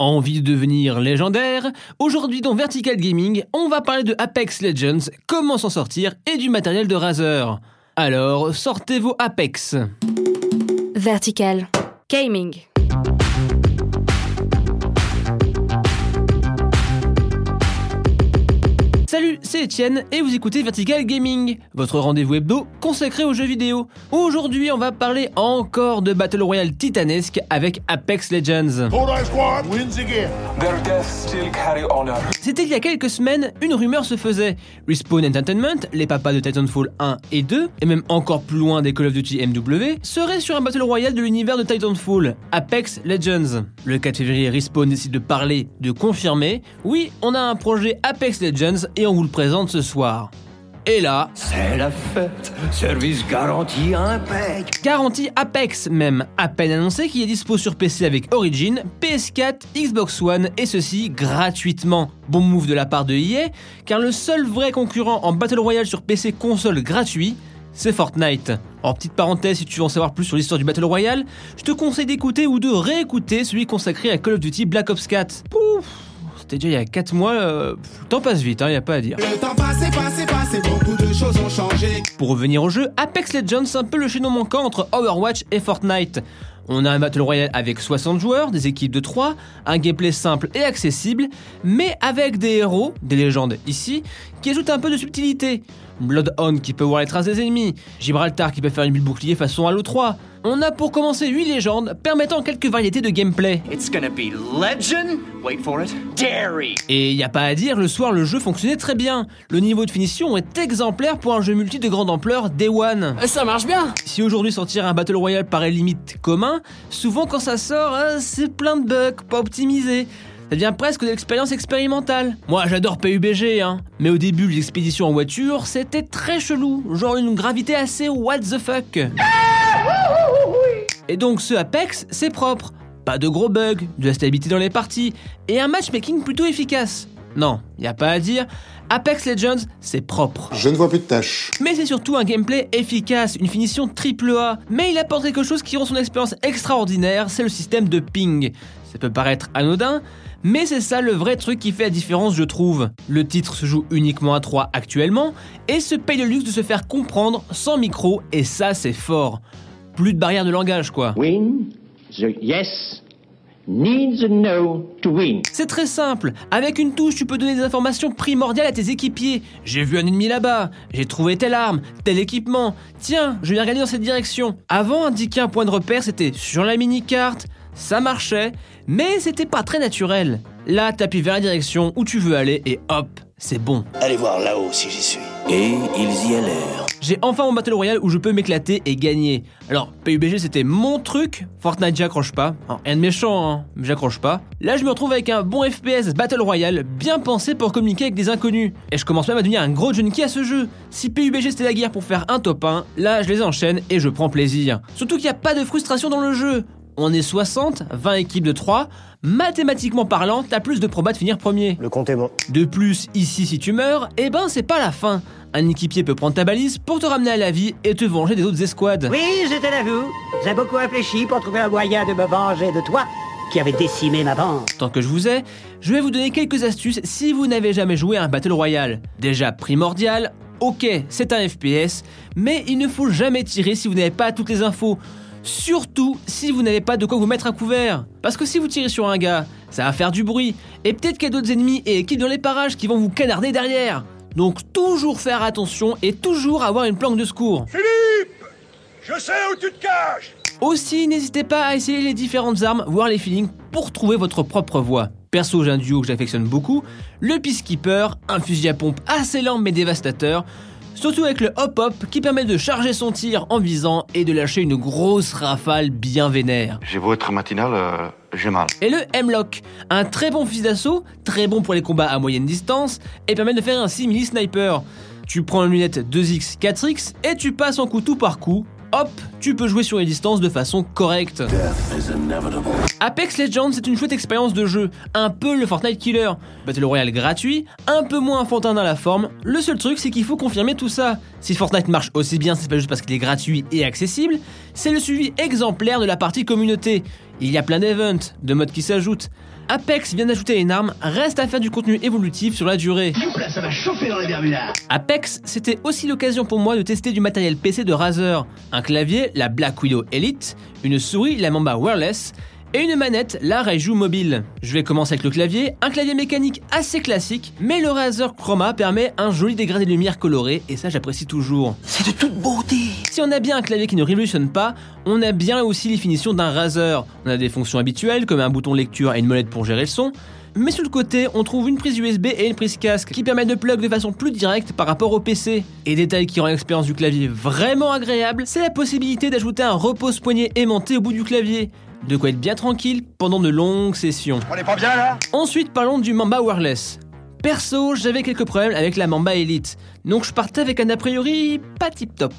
Envie de devenir légendaire? Aujourd'hui dans Vertical Gaming, on va parler de Apex Legends, comment s'en sortir et du matériel de Razer. Alors, sortez vos Apex. Vertical Gaming. Salut, c'est Etienne et vous écoutez Vertical Gaming, votre rendez-vous hebdo consacré aux jeux vidéo. Aujourd'hui, on va parler encore de Battle Royale titanesque avec Apex Legends. C'était il y a quelques semaines, une rumeur se faisait. Respawn Entertainment, les papas de Titanfall 1 et 2, et même encore plus loin des Call of Duty MW, seraient sur un Battle Royale de l'univers de Titanfall, Apex Legends. Le 4 février, Respawn décide de parler, de confirmer. Oui, on a un projet Apex Legends et on vous le présente ce soir. Et là, C'est la fête, service garanti impec. garantie Apex même, à peine annoncé qu'il est dispo sur PC avec Origin, PS4, Xbox One et ceci gratuitement. Bon move de la part de EA, car le seul vrai concurrent en Battle Royale sur PC console gratuit, c'est Fortnite. En petite parenthèse, si tu veux en savoir plus sur l'histoire du Battle Royale, je te conseille d'écouter ou de réécouter celui consacré à Call of Duty Black Ops 4. Pouf C'était déjà il y a 4 mois, euh, le temps passe vite, il y a pas à dire. Le temps passé, passé, passé, beaucoup de choses ont changé. Pour revenir au jeu, Apex Legends c'est un peu le chaînon manquant entre Overwatch et Fortnite. On a un Battle Royale avec 60 joueurs, des équipes de 3, un gameplay simple et accessible, mais avec des héros, des légendes ici, qui ajoutent un peu de subtilité. Bloodhound qui peut voir les traces des ennemis, Gibraltar qui peut faire une bulle bouclier façon Halo 3. On a pour commencer 8 légendes permettant quelques variétés de gameplay. It's gonna be legend. Wait for it. Dairy. Et y a pas à dire, le soir le jeu fonctionnait très bien. Le niveau de finition est exemplaire pour un jeu multi de grande ampleur Day One. Ça marche bien Si aujourd'hui sortir un Battle Royale paraît limite commun, souvent quand ça sort, hein, c'est plein de bugs, pas optimisé. Ça devient presque de l'expérience expérimentale. Moi j'adore PUBG, hein. Mais au début, les expéditions en voiture, c'était très chelou. Genre une gravité assez what the fuck. Et donc ce Apex, c'est propre. Pas de gros bugs, de la stabilité dans les parties, et un matchmaking plutôt efficace. Non, y a pas à dire, Apex Legends, c'est propre. Je ne vois plus de tâches. Mais c'est surtout un gameplay efficace, une finition triple A. Mais il apporte quelque chose qui rend son expérience extraordinaire, c'est le système de ping. Ça peut paraître anodin, mais c'est ça le vrai truc qui fait la différence, je trouve. Le titre se joue uniquement à 3 actuellement, et se paye le luxe de se faire comprendre sans micro, et ça c'est fort. Plus de barrière de langage quoi. Win, the yes needs no to win. C'est très simple. Avec une touche, tu peux donner des informations primordiales à tes équipiers. J'ai vu un ennemi là-bas. J'ai trouvé telle arme, tel équipement. Tiens, je vais regarder dans cette direction. Avant, indiquer un point de repère, c'était sur la mini-carte. Ça marchait, mais c'était pas très naturel. Là, t'appuies vers la direction où tu veux aller et hop, c'est bon. Allez voir là-haut si j'y suis. Et ils y allèrent. J'ai enfin mon Battle Royale où je peux m'éclater et gagner. Alors, PUBG c'était mon truc, Fortnite j'accroche pas. Alors, rien de méchant, hein, mais j'accroche pas. Là, je me retrouve avec un bon FPS Battle Royale bien pensé pour communiquer avec des inconnus. Et je commence même à devenir un gros junkie à ce jeu. Si PUBG c'était la guerre pour faire un top 1, là je les enchaîne et je prends plaisir. Surtout qu'il n'y a pas de frustration dans le jeu. On est 60, 20 équipes de 3. Mathématiquement parlant, t'as plus de probas de finir premier. Le compte est bon. De plus, ici, si tu meurs, eh ben c'est pas la fin. Un équipier peut prendre ta balise pour te ramener à la vie et te venger des autres escouades. Oui, je te l'avoue. J'ai beaucoup réfléchi pour trouver un moyen de me venger de toi qui avait décimé ma bande. Tant que je vous ai, je vais vous donner quelques astuces si vous n'avez jamais joué à un Battle Royale. Déjà primordial, ok, c'est un FPS, mais il ne faut jamais tirer si vous n'avez pas toutes les infos. Surtout si vous n'avez pas de quoi vous mettre à couvert. Parce que si vous tirez sur un gars, ça va faire du bruit. Et peut-être qu'il y a d'autres ennemis et équipes dans les parages qui vont vous canarder derrière. Donc toujours faire attention et toujours avoir une planque de secours. Je sais où tu te caches Aussi, n'hésitez pas à essayer les différentes armes, voir les feelings pour trouver votre propre voie. Perso, j'ai un duo que j'affectionne beaucoup, le Peacekeeper, un fusil à pompe assez lent mais dévastateur, surtout avec le hop-hop qui permet de charger son tir en visant et de lâcher une grosse rafale bien vénère. J'ai beau être matinal, euh, j'ai mal. Et le M-Lock, un très bon fusil d'assaut, très bon pour les combats à moyenne distance et permet de faire un simili sniper. Tu prends une lunette 2x, 4x et tu passes en coup tout par coup. Hop, tu peux jouer sur les distances de façon correcte. Apex Legends, c'est une chouette expérience de jeu, un peu le Fortnite Killer. Battle Royale gratuit, un peu moins enfantin dans la forme. Le seul truc, c'est qu'il faut confirmer tout ça. Si Fortnite marche aussi bien, c'est pas juste parce qu'il est gratuit et accessible, c'est le suivi exemplaire de la partie communauté. Il y a plein d'events, de modes qui s'ajoutent. Apex vient d'ajouter une arme, reste à faire du contenu évolutif sur la durée. ça va chauffer dans les Bermudas. Apex, c'était aussi l'occasion pour moi de tester du matériel PC de Razer. Un clavier, la Black Widow Elite, une souris, la Mamba Wireless, et une manette, la Raiju Mobile. Je vais commencer avec le clavier, un clavier mécanique assez classique, mais le Razer Chroma permet un joli dégradé de lumière coloré, et ça j'apprécie toujours. C'est de toute beauté. Si on a bien un clavier qui ne révolutionne pas, on a bien aussi les finitions d'un Razer. On a des fonctions habituelles comme un bouton lecture et une molette pour gérer le son, mais sur le côté, on trouve une prise USB et une prise casque qui permettent de plug de façon plus directe par rapport au PC. Et détail qui rend l'expérience du clavier vraiment agréable, c'est la possibilité d'ajouter un repose-poignet aimanté au bout du clavier. De quoi être bien tranquille pendant de longues sessions. On est pas bien là? Ensuite, parlons du Mamba Wireless. Perso, j'avais quelques problèmes avec la Mamba Elite, donc je partais avec un a priori pas tip top.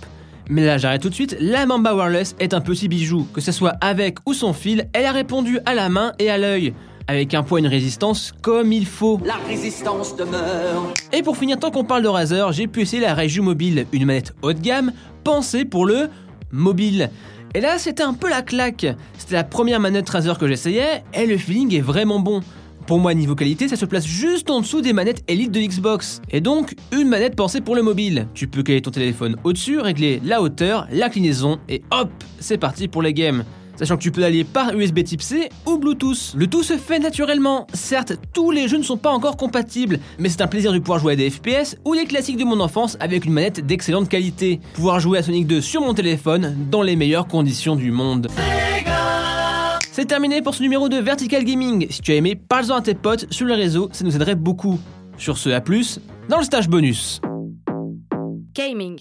Mais là, j'arrête tout de suite, la Mamba Wireless est un petit bijou. Que ce soit avec ou sans fil, elle a répondu à la main et à l'œil avec un poids et une résistance comme il faut. La résistance demeure. Et pour finir, tant qu'on parle de Razer, j'ai pu essayer la Reiju Mobile, une manette haut de gamme, pensée pour le mobile. Et là, c'était un peu la claque. C'était la première manette Razer que j'essayais, et le feeling est vraiment bon. Pour moi, niveau qualité, ça se place juste en dessous des manettes Elite de Xbox. Et donc, une manette pensée pour le mobile. Tu peux caler ton téléphone au-dessus, régler la hauteur, l'inclinaison, et hop, c'est parti pour les games sachant que tu peux aller par USB type C ou Bluetooth. Le tout se fait naturellement. Certes, tous les jeux ne sont pas encore compatibles, mais c'est un plaisir de pouvoir jouer à des FPS ou les classiques de mon enfance avec une manette d'excellente qualité. Pouvoir jouer à Sonic 2 sur mon téléphone dans les meilleures conditions du monde. C'est terminé pour ce numéro de Vertical Gaming. Si tu as aimé, parle-en à tes potes sur les réseaux, ça nous aiderait beaucoup. Sur ce, à plus dans le stage bonus. Gaming.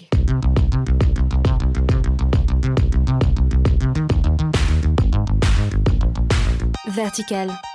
Vertical.